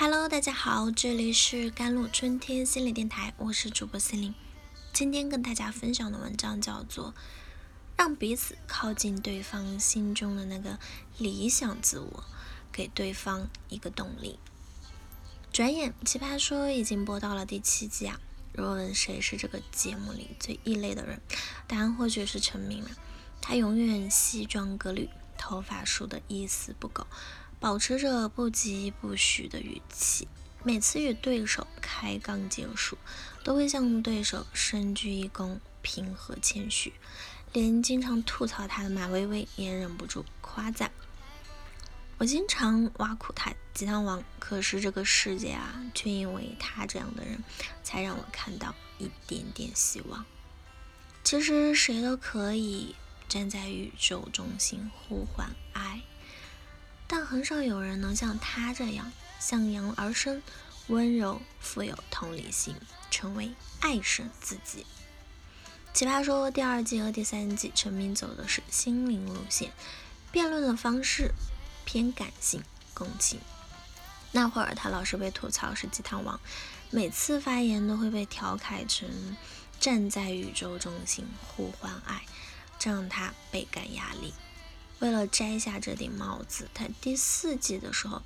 Hello，大家好，这里是甘露春天心理电台，我是主播心灵。今天跟大家分享的文章叫做《让彼此靠近对方心中的那个理想自我》，给对方一个动力。转眼，奇葩说已经播到了第七季啊！若问谁是这个节目里最异类的人，答案或许是陈明了。他永远西装革履，头发梳得一丝不苟。保持着不疾不徐的语气，每次与对手开杠结束，都会向对手深鞠一躬，平和谦虚。连经常吐槽他的马薇薇也忍不住夸赞：“我经常挖苦他鸡汤王，可是这个世界啊，却因为他这样的人，才让我看到一点点希望。其实谁都可以站在宇宙中心呼唤爱。”但很少有人能像他这样向阳而生，温柔富有同理心，成为爱神自己。奇葩说第二季和第三季，陈明走的是心灵路线，辩论的方式偏感性共情。那会儿他老是被吐槽是鸡汤王，每次发言都会被调侃成站在宇宙中心呼唤爱，这让他倍感压力。为了摘下这顶帽子，他第四季的时候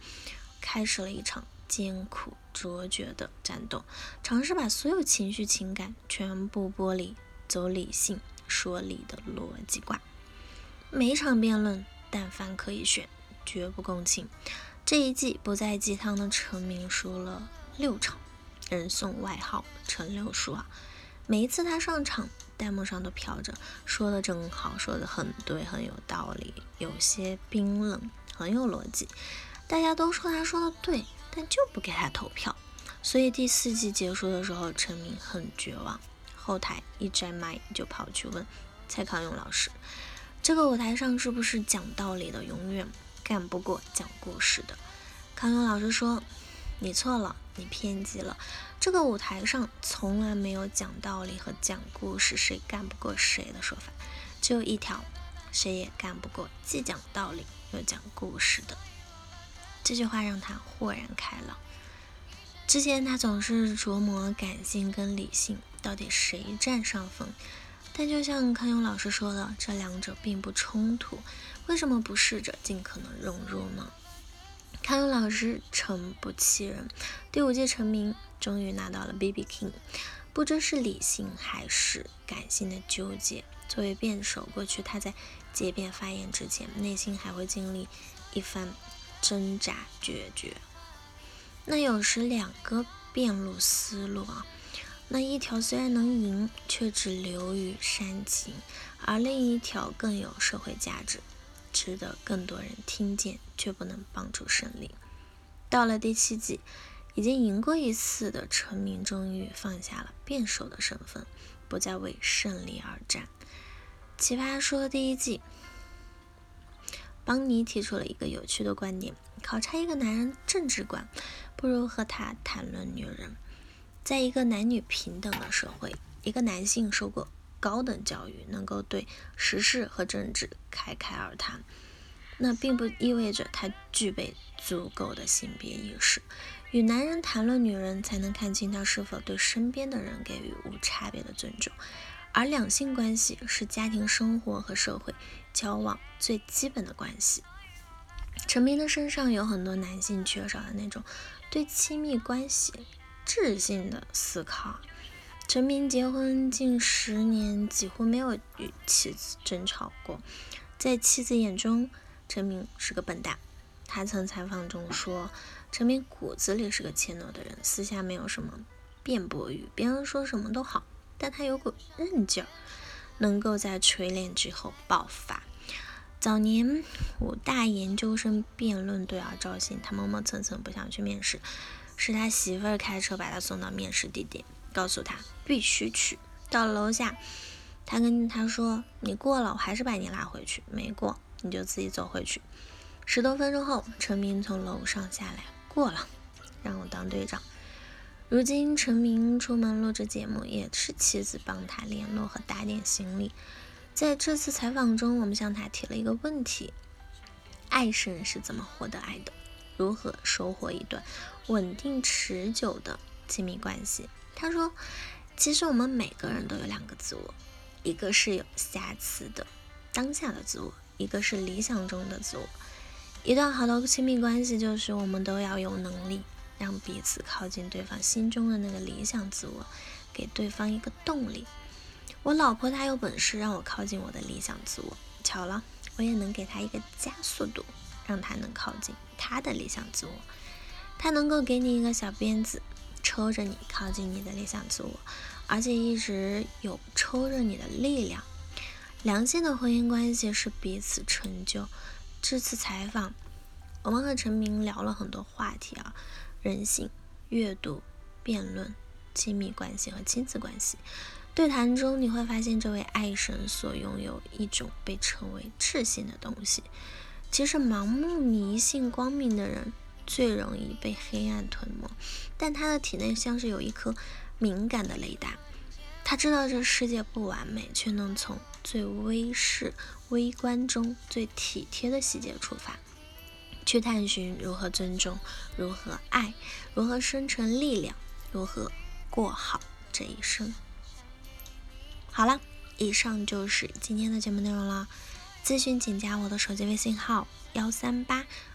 开始了一场艰苦卓绝的战斗，尝试把所有情绪情感全部剥离，走理性说理的逻辑挂。每场辩论，但凡可以选，绝不共情。这一季不再鸡汤的陈明输了六场，人送外号“陈六叔”啊。每一次他上场。弹幕上都飘着，说的真好，说的很对，很有道理，有些冰冷，很有逻辑。大家都说他说的对，但就不给他投票。所以第四季结束的时候，陈明很绝望，后台一摘麦就跑去问蔡康永老师：“这个舞台上是不是讲道理的永远干不过讲故事的？”康永老师说：“你错了。”你偏激了，这个舞台上从来没有讲道理和讲故事谁干不过谁的说法，只有一条，谁也干不过既讲道理又讲故事的。这句话让他豁然开朗。之前他总是琢磨感性跟理性到底谁占上风，但就像康永老师说的，这两者并不冲突，为什么不试着尽可能融入呢？康永老师诚不欺人，第五届成名，终于拿到了 BB King，不知是理性还是感性的纠结。作为辩手，过去他在结辩发言之前，内心还会经历一番挣扎决绝。那有时两个辩路思路啊，那一条虽然能赢，却只流于煽情，而另一条更有社会价值。值得更多人听见，却不能帮助胜利。到了第七季，已经赢过一次的陈明终于放下了辩手的身份，不再为胜利而战。奇葩说第一季，邦尼提出了一个有趣的观点：考察一个男人政治观，不如和他谈论女人。在一个男女平等的社会，一个男性受过。高等教育能够对时事和政治侃侃而谈，那并不意味着他具备足够的性别意识。与男人谈论女人，才能看清他是否对身边的人给予无差别的尊重。而两性关系是家庭生活和社会交往最基本的关系。陈明的身上有很多男性缺少的那种对亲密关系智性的思考。陈明结婚近十年，几乎没有与妻子争吵过。在妻子眼中，陈明是个笨蛋。他曾采访中说，陈明骨子里是个怯懦的人，私下没有什么辩驳欲，别人说什么都好。但他有股韧劲儿，能够在锤炼之后爆发。早年武大研究生辩论队而招新，他磨磨蹭蹭不想去面试，是他媳妇儿开车把他送到面试地点。告诉他必须去。到了楼下，他跟他说：“你过了，我还是把你拉回去；没过，你就自己走回去。”十多分钟后，陈明从楼上下来，过了，让我当队长。如今，陈明出门录制节目，也是妻子帮他联络和打点行李。在这次采访中，我们向他提了一个问题：爱神是怎么获得爱的？如何收获一段稳定持久的亲密关系。他说，其实我们每个人都有两个自我，一个是有瑕疵的当下的自我，一个是理想中的自我。一段好的亲密关系，就是我们都要有能力让彼此靠近对方心中的那个理想自我，给对方一个动力。我老婆她有本事让我靠近我的理想自我，巧了，我也能给她一个加速度，让她能靠近她的理想自我。她能够给你一个小鞭子，抽着你靠近你的理想自我，而且一直有抽着你的力量。良性的婚姻关系是彼此成就。这次采访，我们和陈明聊了很多话题啊，人性、阅读、辩论、亲密关系和亲子关系。对谈中你会发现，这位爱神所拥有一种被称为智性的东西。其实盲目迷信光明的人最容易被黑暗吞没，但他的体内像是有一颗敏感的雷达，他知道这世界不完美，却能从最微视。微观中最体贴的细节出发，去探寻如何尊重，如何爱，如何生成力量，如何过好这一生。好了，以上就是今天的节目内容了。咨询请加我的手机微信号：幺三八